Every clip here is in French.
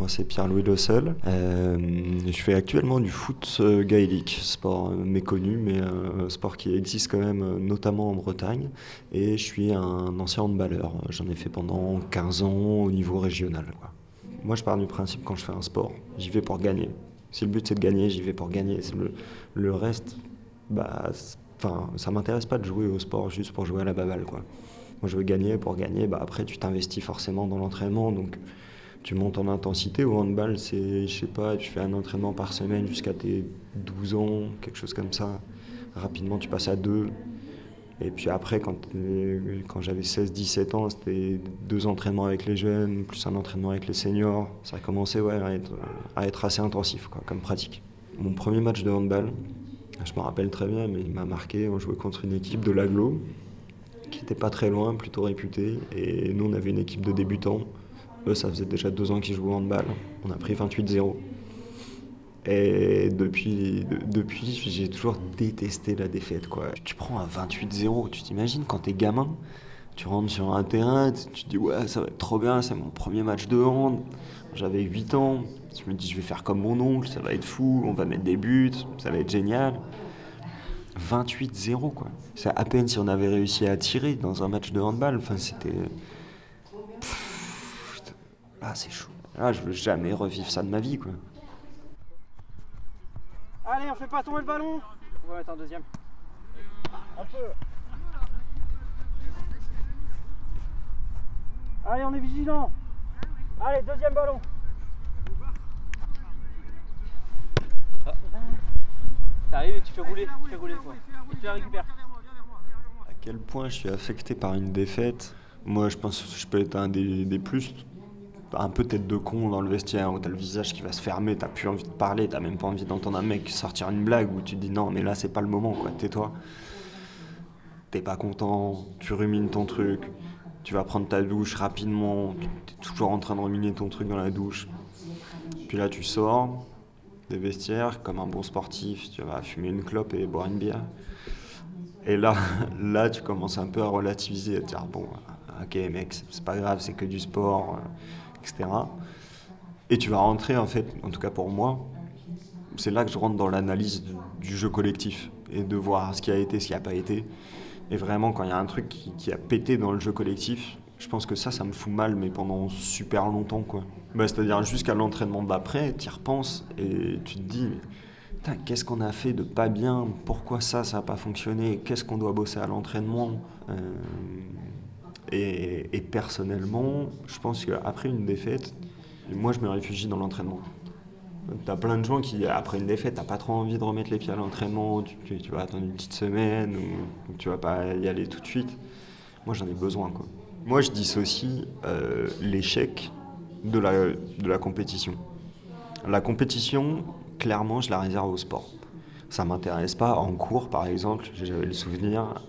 Moi, c'est Pierre-Louis Le Seul. Euh, je fais actuellement du foot euh, gaélique, sport méconnu, mais un sport qui existe quand même, notamment en Bretagne. Et je suis un ancien handballeur. J'en ai fait pendant 15 ans au niveau régional. Moi, je pars du principe quand je fais un sport, j'y vais pour gagner. Si le but c'est de gagner, j'y vais pour gagner. Le, le reste, bah, enfin, ça m'intéresse pas de jouer au sport juste pour jouer à la baballe, quoi. Moi, je veux gagner pour gagner. Bah, après, tu t'investis forcément dans l'entraînement, donc tu montes en intensité. Au handball, c'est, je sais pas, tu fais un entraînement par semaine jusqu'à tes 12 ans, quelque chose comme ça. Rapidement, tu passes à deux. Et puis après, quand, quand j'avais 16-17 ans, c'était deux entraînements avec les jeunes, plus un entraînement avec les seniors. Ça a commencé ouais, à, être, à être assez intensif quoi, comme pratique. Mon premier match de handball, je me rappelle très bien, mais il m'a marqué. On jouait contre une équipe de l'aglo qui n'était pas très loin, plutôt réputée. Et nous, on avait une équipe de débutants. Eux, ça faisait déjà deux ans qu'ils jouaient au handball. On a pris 28-0. Et depuis, depuis j'ai toujours détesté la défaite. Quoi. Tu prends un 28-0, tu t'imagines quand t'es gamin, tu rentres sur un terrain, tu te dis ouais ça va être trop bien, c'est mon premier match de hand. J'avais 8 ans, je me dis je vais faire comme mon oncle, ça va être fou, on va mettre des buts, ça va être génial. 28-0 quoi. C'est à peine si on avait réussi à tirer dans un match de handball. Enfin c'était... Ah c'est chaud. Ah je veux jamais revivre ça de ma vie quoi. Allez, on fait pas tomber le ballon. On va mettre un deuxième. Un peu. Allez, on est vigilant. Allez, deuxième ballon. T'arrives et tu fais rouler, tu fais rouler quoi. Et tu la récupères. À quel point je suis affecté par une défaite? Moi, je pense que je peux être un des, des plus un peu tête de con dans le vestiaire où t'as le visage qui va se fermer, t'as plus envie de parler, t'as même pas envie d'entendre un mec sortir une blague où tu te dis non mais là c'est pas le moment quoi, tais-toi. T'es pas content, tu rumines ton truc, tu vas prendre ta douche rapidement, t'es toujours en train de ruminer ton truc dans la douche. Puis là tu sors des vestiaires comme un bon sportif, tu vas fumer une clope et boire une bière. Et là, là tu commences un peu à relativiser, à te dire bon, ok mec, c'est pas grave, c'est que du sport etc. Et tu vas rentrer, en fait, en tout cas pour moi, c'est là que je rentre dans l'analyse du, jeu collectif et de voir ce qui a été, ce qui n'a pas été. Et vraiment, quand il y a un truc qui, a pété dans le jeu collectif, je pense que ça, ça me fout mal, mais pendant super longtemps, quoi. Bah, C'est-à-dire jusqu'à l'entraînement d'après, tu y repenses et tu te dis, qu'est-ce qu'on a fait de pas bien? Pourquoi ça, ça n'a pas fonctionné? Qu'est-ce qu'on doit bosser à l'entraînement? Euh, et, personnellement, je pense qu'après une défaite, moi je me réfugie dans l'entraînement. T'as plein de gens qui, après une défaite, t'as pas trop envie de remettre les pieds à l'entraînement, tu, vas attendre une petite semaine ou, tu vas pas y aller tout de suite. Moi j'en ai besoin. Quoi. Moi je dissocie euh, l'échec de la, de la compétition. La compétition, clairement, je la réserve au sport. Ça m'intéresse pas. En cours, par exemple, j'avais le souvenir,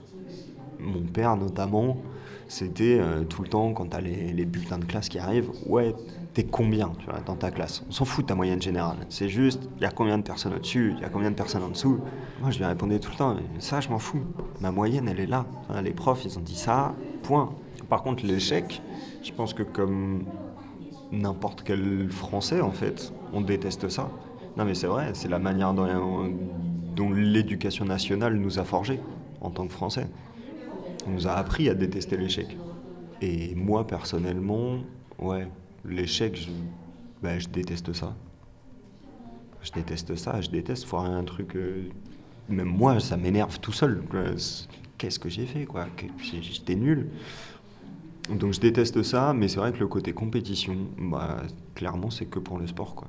mon père notamment, c'était euh, tout le temps, quand tu as les, les, bulletins de classe qui arrivent, ouais, t'es combien tu vois, dans ta classe? On s'en fout de ta moyenne générale. C'est juste, il y a combien de personnes au-dessus, il y a combien de personnes en dessous? Moi, je lui répondais tout le temps, ça, je m'en fous. Ma moyenne, elle est là. Les profs, ils ont dit ça, point. Par contre, l'échec, je pense que comme n'importe quel Français, en fait, on déteste ça. Non, mais c'est vrai, c'est la manière dont, dont l'éducation nationale nous a forgés en tant que Français. On nous a appris à détester l'échec. Et moi, personnellement, ouais, l'échec, je, ben, je déteste ça. Je déteste ça, je déteste voir un truc. Euh, même moi, ça m'énerve tout seul. Qu'est-ce que j'ai fait, quoi? J'étais nul. Donc je déteste ça, mais c'est vrai que le côté compétition, bah, clairement, c'est que pour le sport, quoi.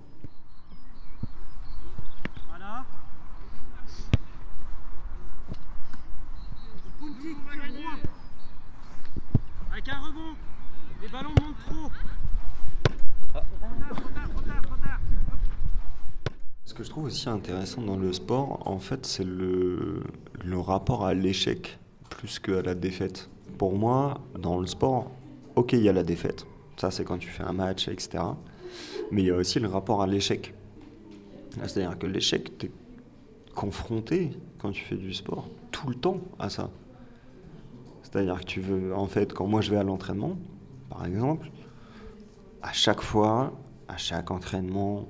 Ce que je trouve aussi intéressant dans le sport, en fait, c'est le, le rapport à l'échec plus qu'à la défaite. Pour moi, dans le sport, ok, il y a la défaite. Ça, c'est quand tu fais un match, etc. Mais il y a aussi le rapport à l'échec. C'est-à-dire que l'échec, tu es confronté, quand tu fais du sport, tout le temps à ça. C'est-à-dire que tu veux, en fait, quand moi je vais à l'entraînement, par exemple, à chaque fois, à chaque entraînement,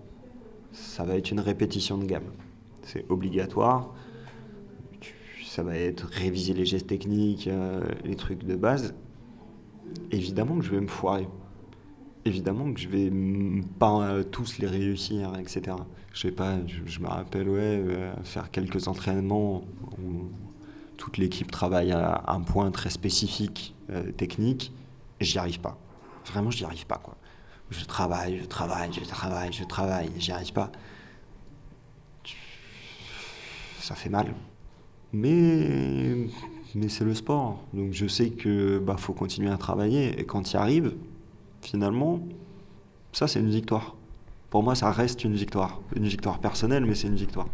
ça va être une répétition de gamme. C'est obligatoire. Ça va être réviser les gestes techniques, euh, les trucs de base. Évidemment que je vais me foirer. Évidemment que je vais pas euh, tous les réussir, etc. Je sais pas, je, me rappelle, ouais, euh, faire quelques entraînements où toute l'équipe travaille à un point très spécifique, technique, j'y arrive pas. Vraiment, j'y arrive pas, je travaille, je travaille, je travaille, je travaille, j'y arrive pas. Ça fait mal. Mais, mais c'est le sport. Donc je sais que bah, faut continuer à travailler. Et quand il arrive, finalement, ça c'est une victoire. Pour moi, ça reste une victoire. Une victoire personnelle, mais c'est une victoire.